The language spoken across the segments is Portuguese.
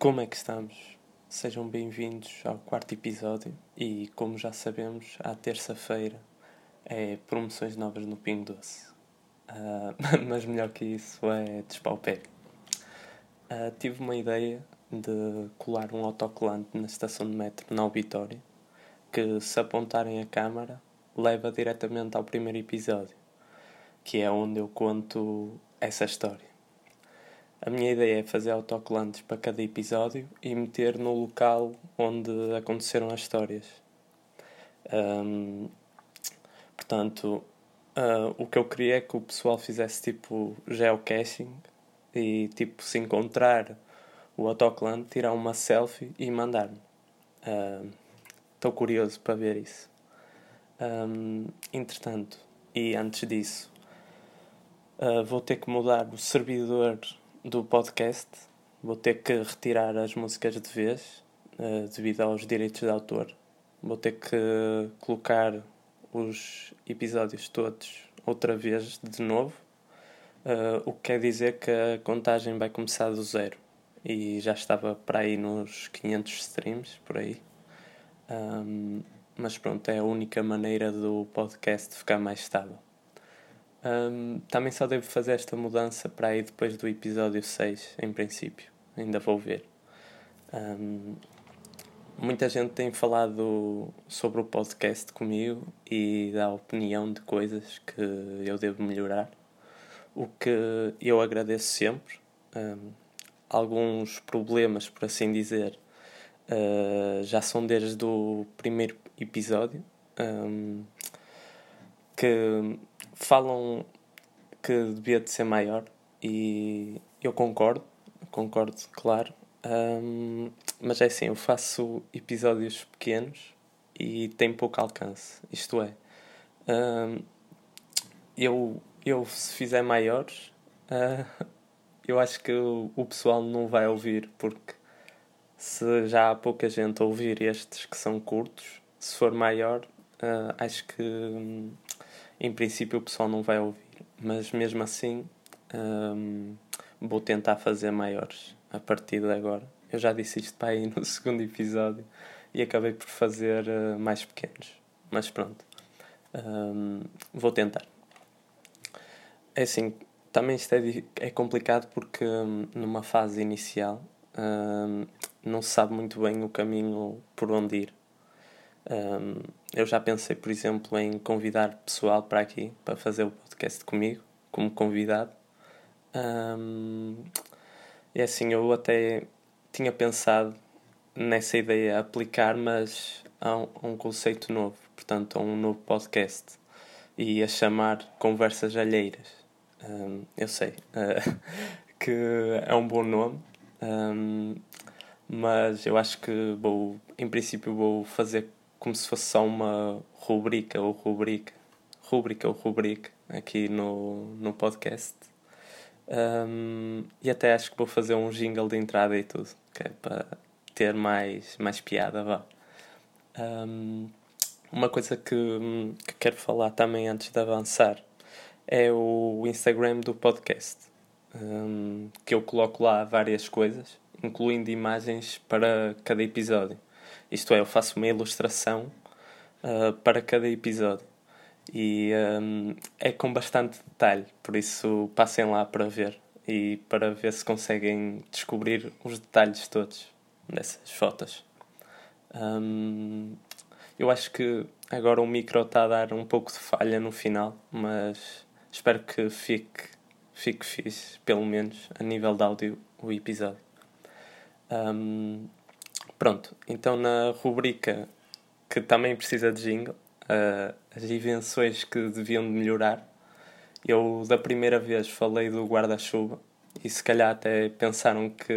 Como é que estamos? Sejam bem-vindos ao quarto episódio e, como já sabemos, à terça-feira é promoções novas no Pingo Doce. Uh, mas melhor que isso é despauper. Uh, tive uma ideia de colar um autocolante na estação de metro na auditória que, se apontarem a câmara, leva diretamente ao primeiro episódio, que é onde eu conto essa história. A minha ideia é fazer autocolantes para cada episódio e meter no local onde aconteceram as histórias. Um, portanto, uh, o que eu queria é que o pessoal fizesse tipo geocaching e tipo se encontrar o autocolante, tirar uma selfie e mandar-me. Estou uh, curioso para ver isso. Um, entretanto, e antes disso, uh, vou ter que mudar o servidor do podcast. Vou ter que retirar as músicas de vez, uh, devido aos direitos de autor. Vou ter que colocar os episódios todos outra vez de novo, uh, o que quer dizer que a contagem vai começar do zero. E já estava para aí nos 500 streams, por aí. Um, mas pronto, é a única maneira do podcast ficar mais estável. Um, também só devo fazer esta mudança para aí depois do episódio 6, em princípio. Ainda vou ver. Um, muita gente tem falado sobre o podcast comigo e dá opinião de coisas que eu devo melhorar, o que eu agradeço sempre. Um, alguns problemas, por assim dizer, uh, já são desde o primeiro episódio. Um, que falam que devia de ser maior e eu concordo, concordo, claro. Um, mas é assim, eu faço episódios pequenos e tem pouco alcance. Isto é, um, eu, eu se fizer maiores, uh, eu acho que o, o pessoal não vai ouvir, porque se já há pouca gente a ouvir estes que são curtos, se for maior, uh, acho que um, em princípio o pessoal não vai ouvir, mas mesmo assim um, vou tentar fazer maiores a partir de agora. Eu já disse isto para aí no segundo episódio e acabei por fazer uh, mais pequenos, mas pronto, um, vou tentar. É assim, também isto é, é complicado porque um, numa fase inicial hum, não se sabe muito bem o caminho por onde ir. Um, eu já pensei, por exemplo, em convidar pessoal para aqui para fazer o podcast comigo, como convidado. Um, e assim, eu até tinha pensado nessa ideia aplicar, mas a um, a um conceito novo, portanto, a um novo podcast e a chamar Conversas Alheiras. Um, eu sei uh, que é um bom nome, um, mas eu acho que vou, em princípio, vou fazer como se fosse só uma rubrica ou rubrica, rubrica ou rubrica aqui no, no podcast. Um, e até acho que vou fazer um jingle de entrada e tudo, que é para ter mais, mais piada, vá. Um, uma coisa que, que quero falar também antes de avançar é o Instagram do podcast, um, que eu coloco lá várias coisas, incluindo imagens para cada episódio. Isto é, eu faço uma ilustração uh, para cada episódio e um, é com bastante detalhe, por isso passem lá para ver e para ver se conseguem descobrir os detalhes todos dessas fotos. Um, eu acho que agora o micro está a dar um pouco de falha no final, mas espero que fique, fique fixe, pelo menos a nível de áudio, o episódio. Um, Pronto, então na rubrica que também precisa de jingle, uh, as invenções que deviam de melhorar, eu da primeira vez falei do guarda-chuva e se calhar até pensaram que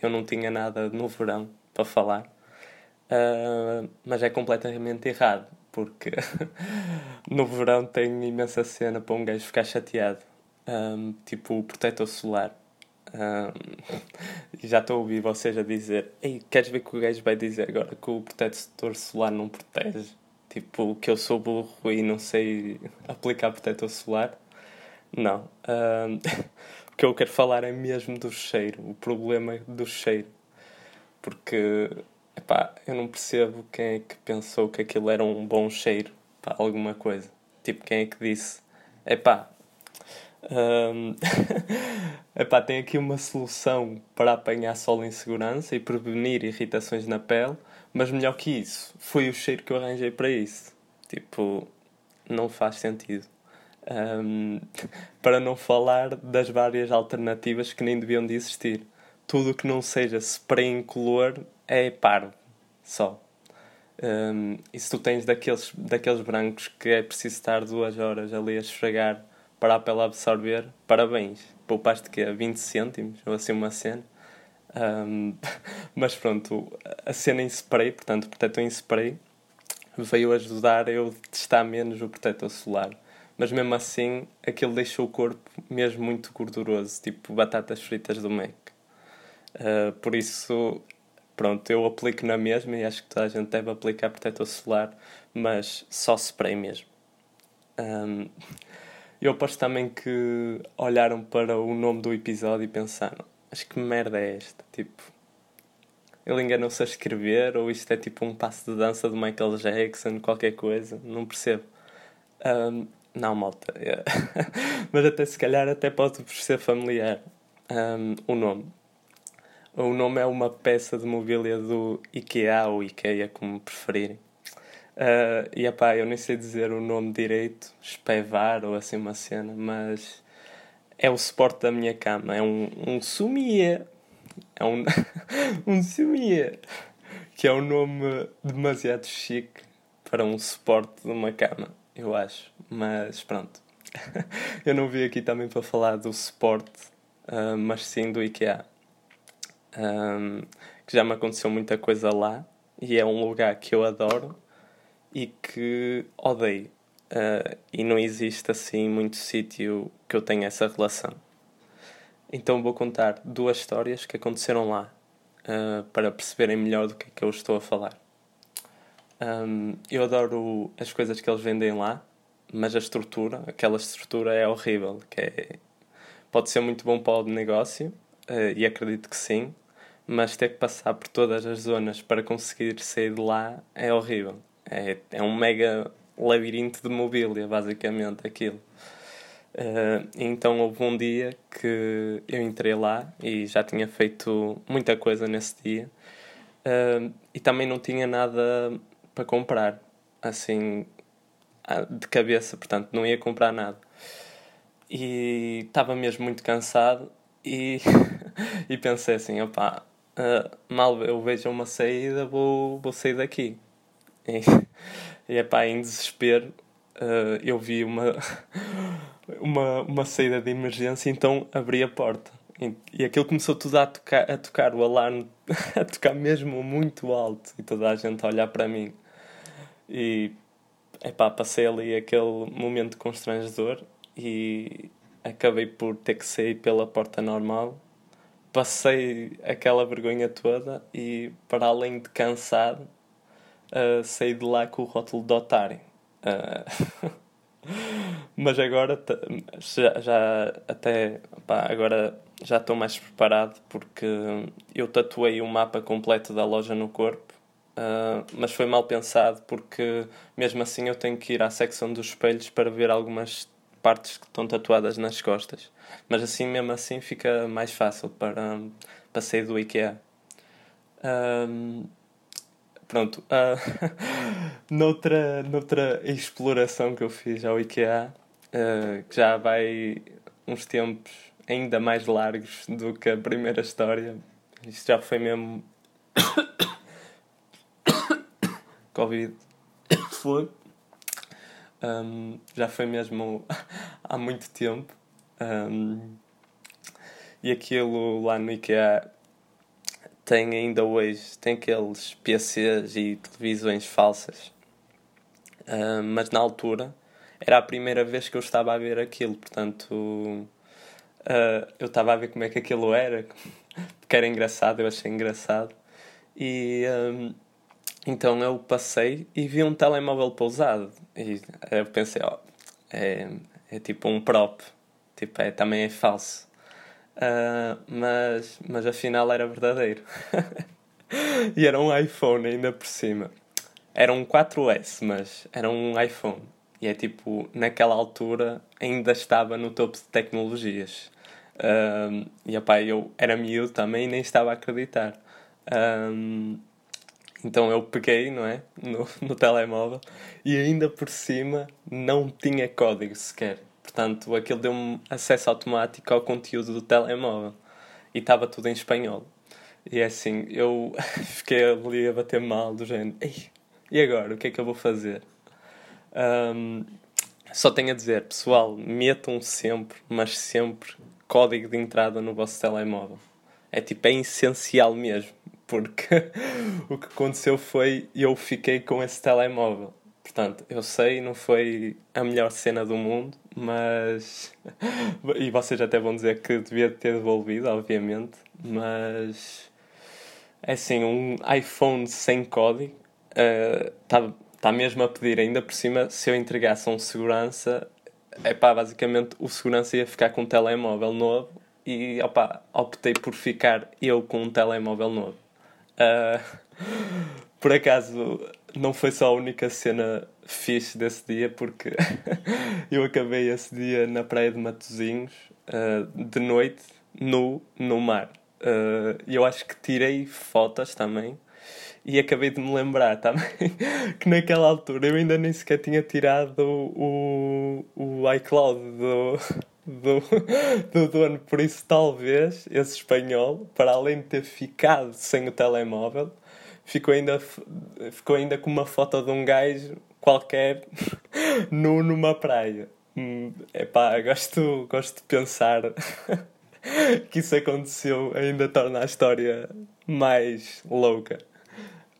eu não tinha nada no verão para falar, uh, mas é completamente errado, porque no verão tem imensa cena para um gajo ficar chateado, um, ah, tipo o protetor solar já estou a ouvir vocês a dizer: Ei, queres ver que o gajo vai dizer agora que o protetor solar não protege? Tipo, que eu sou burro e não sei aplicar protetor solar? Não. o que eu quero falar é mesmo do cheiro, o problema do cheiro. porque epá, eu não percebo quem é que pensou que aquilo era um bom cheiro para alguma coisa. Tipo, quem é que disse, epá, um, epá, tem aqui uma solução para apanhar sol em segurança e prevenir irritações na pele, mas melhor que isso, foi o cheiro que eu arranjei para isso. Tipo, não faz sentido. Um, para não falar das várias alternativas que nem deviam de existir. Tudo que não seja spray incolor é parvo, só. Um, e se tu tens daqueles, daqueles brancos que é preciso estar duas horas ali a esfregar para a pele absorver, parabéns. Poupaste que 20 cêntimos, ou assim uma cena. Um, mas pronto, a cena em spray, portanto, o protetor em spray, veio ajudar eu testar menos o protetor solar. Mas mesmo assim, aquilo deixou o corpo mesmo muito gorduroso, tipo batatas fritas do Mac. Uh, por isso, pronto, eu aplico na mesma e acho que toda a gente deve aplicar protetor solar, mas só spray mesmo. Um, eu aposto também que olharam para o nome do episódio e pensaram: acho que merda é esta? Tipo, ele enganou-se a escrever ou isto é tipo um passo de dança do Michael Jackson, qualquer coisa? Não percebo. Um, não, malta. É. Mas até se calhar até pode ser familiar um, o nome. O nome é uma peça de mobília do IKEA ou IKEA, como preferirem. Uh, e epá, eu nem sei dizer o nome direito, espevar ou assim uma cena, mas é o suporte da minha cama. É um, um sumier. É um, um sumier. Que é um nome demasiado chique para um suporte de uma cama, eu acho. Mas pronto. eu não vim aqui também para falar do suporte, uh, mas sim do IKEA. Um, que já me aconteceu muita coisa lá e é um lugar que eu adoro e que odeio. Uh, e não existe assim muito sítio que eu tenha essa relação. Então vou contar duas histórias que aconteceram lá uh, para perceberem melhor do que é que eu estou a falar. Um, eu adoro as coisas que eles vendem lá, mas a estrutura, aquela estrutura é horrível. Que é, pode ser muito bom para o negócio, uh, e acredito que sim, mas ter que passar por todas as zonas para conseguir sair de lá é horrível. É, é um mega labirinto de mobília, basicamente, aquilo. Uh, então houve um dia que eu entrei lá e já tinha feito muita coisa nesse dia uh, e também não tinha nada para comprar, assim, de cabeça, portanto não ia comprar nada. E estava mesmo muito cansado e, e pensei assim, opá, uh, mal eu vejo uma saída, vou, vou sair daqui. E, e epá, em desespero, uh, eu vi uma, uma, uma saída de emergência, então abri a porta. E, e aquilo começou tudo a tocar, a tocar o alarme, a tocar mesmo muito alto, e toda a gente a olhar para mim. E epá, passei ali aquele momento constrangedor e acabei por ter que sair pela porta normal. Passei aquela vergonha toda e, para além de cansado, uh, saí de lá com o rótulo de otário. Uh, mas agora já, já até pá, agora já estou mais preparado porque eu tatuei o mapa completo da loja no corpo. Uh, mas foi mal pensado porque mesmo assim eu tenho que ir à secção dos espelhos para ver algumas partes que estão tatuadas nas costas. Mas assim mesmo assim fica mais fácil para, para sair do IKEA. Pronto, uh, noutra, noutra exploração que eu fiz ao IKEA, uh, que já vai uns tempos ainda mais largos do que a primeira história, isto já foi mesmo. Covid. Foi. Um, já foi mesmo há muito tempo. Um, e aquilo lá no IKEA tem ainda hoje, tem aqueles PCs e televisões falsas. Uh, mas na altura era a primeira vez que eu estava a ver aquilo, portanto uh, eu estava a ver como é que aquilo era, porque era engraçado, eu achei engraçado. E um, então eu passei e vi um telemóvel pousado. E eu pensei, ó, é, é tipo um prop, tipo, é, também é falso. Uh, mas, mas afinal era verdadeiro. e era um iPhone ainda por cima. Era um 4S, mas era um iPhone. E é tipo, naquela altura ainda estava no topo de tecnologias. Um, e opá, eu era miúdo também e nem estava a acreditar. Um, então eu peguei, não é? No, no telemóvel e ainda por cima não tinha código sequer. Portanto, aquilo deu-me acesso automático ao conteúdo do telemóvel e estava tudo em espanhol. E é assim, eu fiquei ali a bater mal do género. Ei, e agora? O que é que eu vou fazer? Um, só tenho a dizer, pessoal, metam sempre, mas sempre, código de entrada no vosso telemóvel. É tipo, é essencial mesmo. Porque o que aconteceu foi eu fiquei com esse telemóvel. Portanto, eu sei, não foi a melhor cena do mundo, mas. e vocês até vão dizer que devia ter devolvido, obviamente, mas. É assim, um iPhone sem código está uh, tá mesmo a pedir, ainda por cima, se eu entregasse um segurança, é pá, basicamente o segurança ia ficar com um telemóvel novo e opa, optei por ficar eu com um telemóvel novo. Uh, por acaso, não foi só a única cena fixe desse dia, porque eu acabei esse dia na praia de Matozinhos, uh, de noite, nu, no mar. Uh, eu acho que tirei fotos também e acabei de me lembrar também que naquela altura eu ainda nem sequer tinha tirado o, o iCloud do, do, do dono, por isso talvez esse espanhol, para além de ter ficado sem o telemóvel, ficou ainda, ficou ainda com uma foto de um gajo qualquer nu numa praia. Hum, epá, gosto, gosto de pensar que isso aconteceu, ainda torna a história mais louca.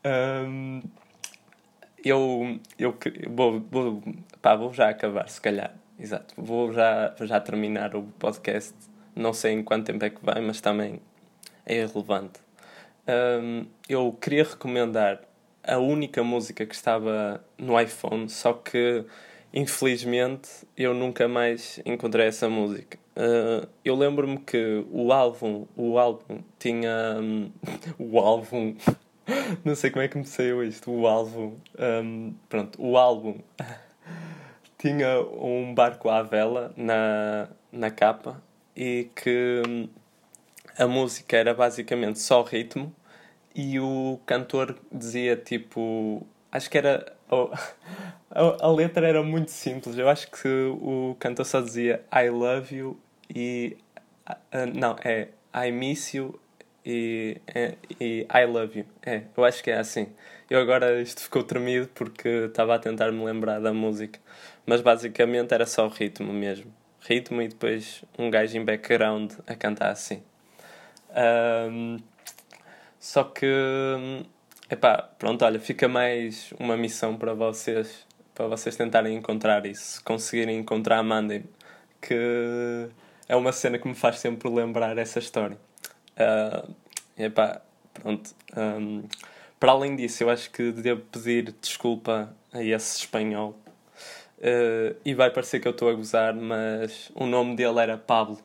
Um, eu eu vou, vou, pá, vou já acabar, se calhar. Exato. Vou já, já terminar o podcast. Não sei em quanto tempo é que vai, mas também é irrelevante. Um, eu queria recomendar a única música que estava no iPhone, só que infelizmente eu nunca mais encontrei essa música. Uh, eu lembro-me que o álbum, o álbum tinha um, o álbum, não sei como é que me saiu isto, o álbum, um, pronto, o álbum tinha um barco à vela na, na capa e que a música era basicamente só ritmo e o cantor dizia tipo. Acho que era. Oh, a, a, letra era muito simples. Eu acho que o cantor só dizia I love you e. Uh, não, é I miss you e, é, e I love you. É, eu acho que é assim. Eu agora isto ficou tremido porque estava a tentar me lembrar da música. Mas basicamente era só ritmo mesmo. Ritmo e depois um gajo em background a cantar assim. Um, só que, epá, pronto, olha, fica mais uma missão para vocês, para vocês tentarem encontrar isso. Se conseguirem encontrar, mandem que é uma cena que me faz sempre lembrar essa história. Uh, epá, pronto. Um, para além disso, eu acho que devo pedir desculpa a esse espanhol. Uh, e vai parecer que eu estou a gozar, mas o nome dele era Pablo.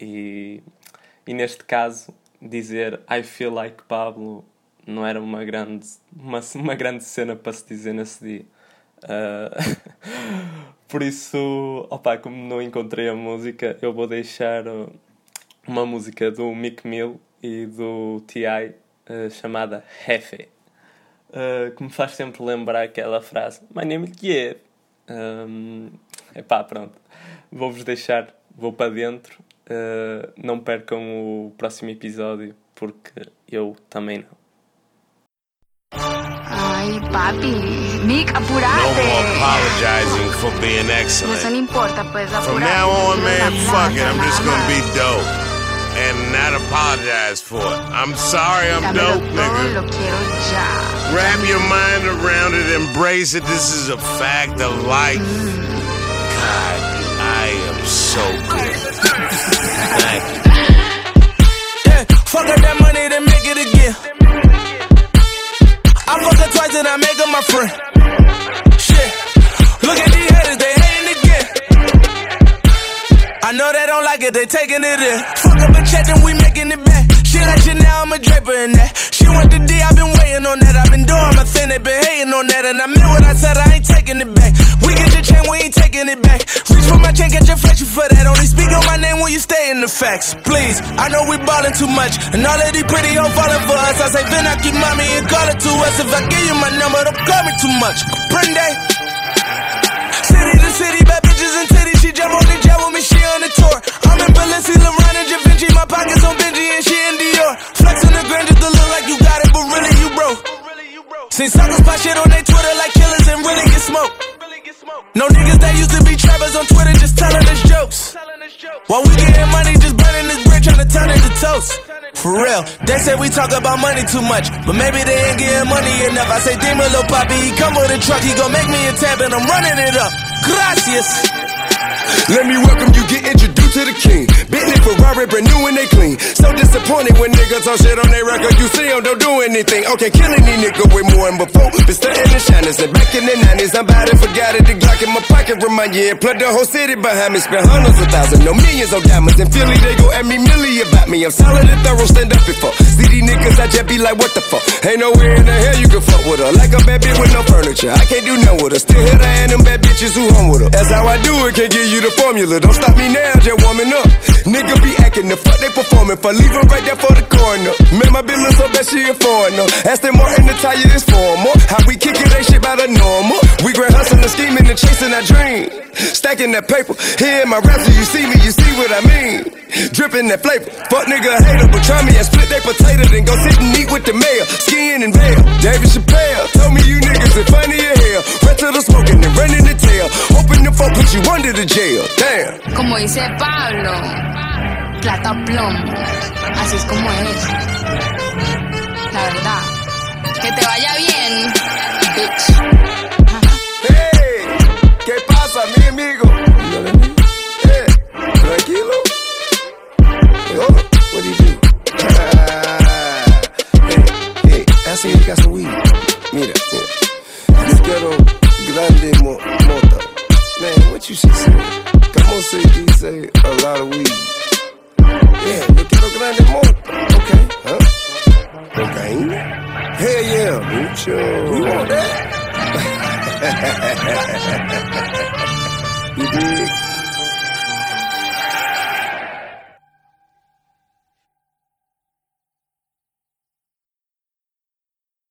E, e neste caso dizer I feel like Pablo não era uma grande, uma, uma grande cena para se dizer nesse dia. Uh, por isso, opa, como não encontrei a música, eu vou deixar uh, uma música do Mick Mill e do T.I. Uh, chamada Hefe, uh, que me faz sempre lembrar aquela frase My name is Kiev. Um, epá, pronto. Vou-vos deixar, vou para dentro Uh, não percam o próximo episódio, porque eu também não. Ay, papi, Nick, apurate. No more apologizing for being excellent. Eso no importa, pues, apurate. From now on, man, fuck it. I'm just gonna be dope. And not apologize for it. I'm sorry I'm dope, nigga. Wrap your mind around it, embrace it. This is a fact of life. So good. Thank you. Yeah, fuck up that money, then make it again. I fuck her twice and I make her my friend. Shit, look at these haters, they hating again. I know they don't like it, they taking it in. Fuck up a check and we making it back. She like you now, I'm a draper in that. She want the D, I've been waiting on that. I've been doing my thing, they been hating on that. And I meant what I said, I ain't taking it back. Taking it back. Reach for my chain, get your flexion for that. Only speak on my name when you stay in the facts. Please, I know we ballin' too much. And all of these pretty hoes falling for us. I say, Vin, I keep mommy and call it to us. If I give you my number, don't call me too much. Prende. City to city, bad bitches and titties. She jump on the jet with me, she on the tour. I'm in Balenci, LeBron and Da Vinci. My pockets on Benji and she in Dior. Flex on the ground just to look like you got it, but really you broke. Seen suckers pop shit on their Twitter like killers and really get smoked. No niggas that used to be trappers on Twitter just telling us jokes. While we getting money, just burning this bread, trying to turn it to toast. For real, they say we talk about money too much, but maybe they ain't getting money enough. I say, Demon Lil Poppy, he come with a truck, he gon' make me a tab, and I'm running it up. Gracias. Let me welcome you, get introduced to the king. Bentley Ferrari, brand new and they clean. So disappointed when niggas on shit on their record. You see them, don't do anything. Okay, killing these niggas with more than before. Been stunting and shining. Back in the 90s, I'm about and forget it. The Glock pocket remind you. And plug the whole city behind me. Spend hundreds of thousands, no millions of diamonds. In Philly, they go at me milli about me. I'm solid and thorough, stand up before. See these niggas, I just be like, what the fuck? Ain't nowhere in the hell you can fuck with her. Like a bad bitch with no furniture. I can't do nothing with her. Still hit her and them bad bitches who home with her. That's how I do it, can't give you the formula. Don't stop me now, just warming up. Nigga be acting the fuck they performing for. Leave her right there for the corner. Man, my look so bad she a foreigner. Aston Martin, the tire is formal. How we kick it, ain't shit by the normal. We grand hustling, scheming, and chasing our dream. Stacking that paper. Here in my rap, so you see me, you see what I mean. Dripping that flavor. Fuck nigga hater, but try me and split that potato, then go sit and eat with the mayor. Skiing and veil. David Chappelle told me you niggas are funny as hell. Run to the smoking and running the tail. Hoping the folk put you under the jail. Damn. Como dice Pablo, plata plomo. Así es como es. La verdad. Que te vaya bien, bitch. Hey, ¿qué pasa, mi amigo? Hey, tranquilo.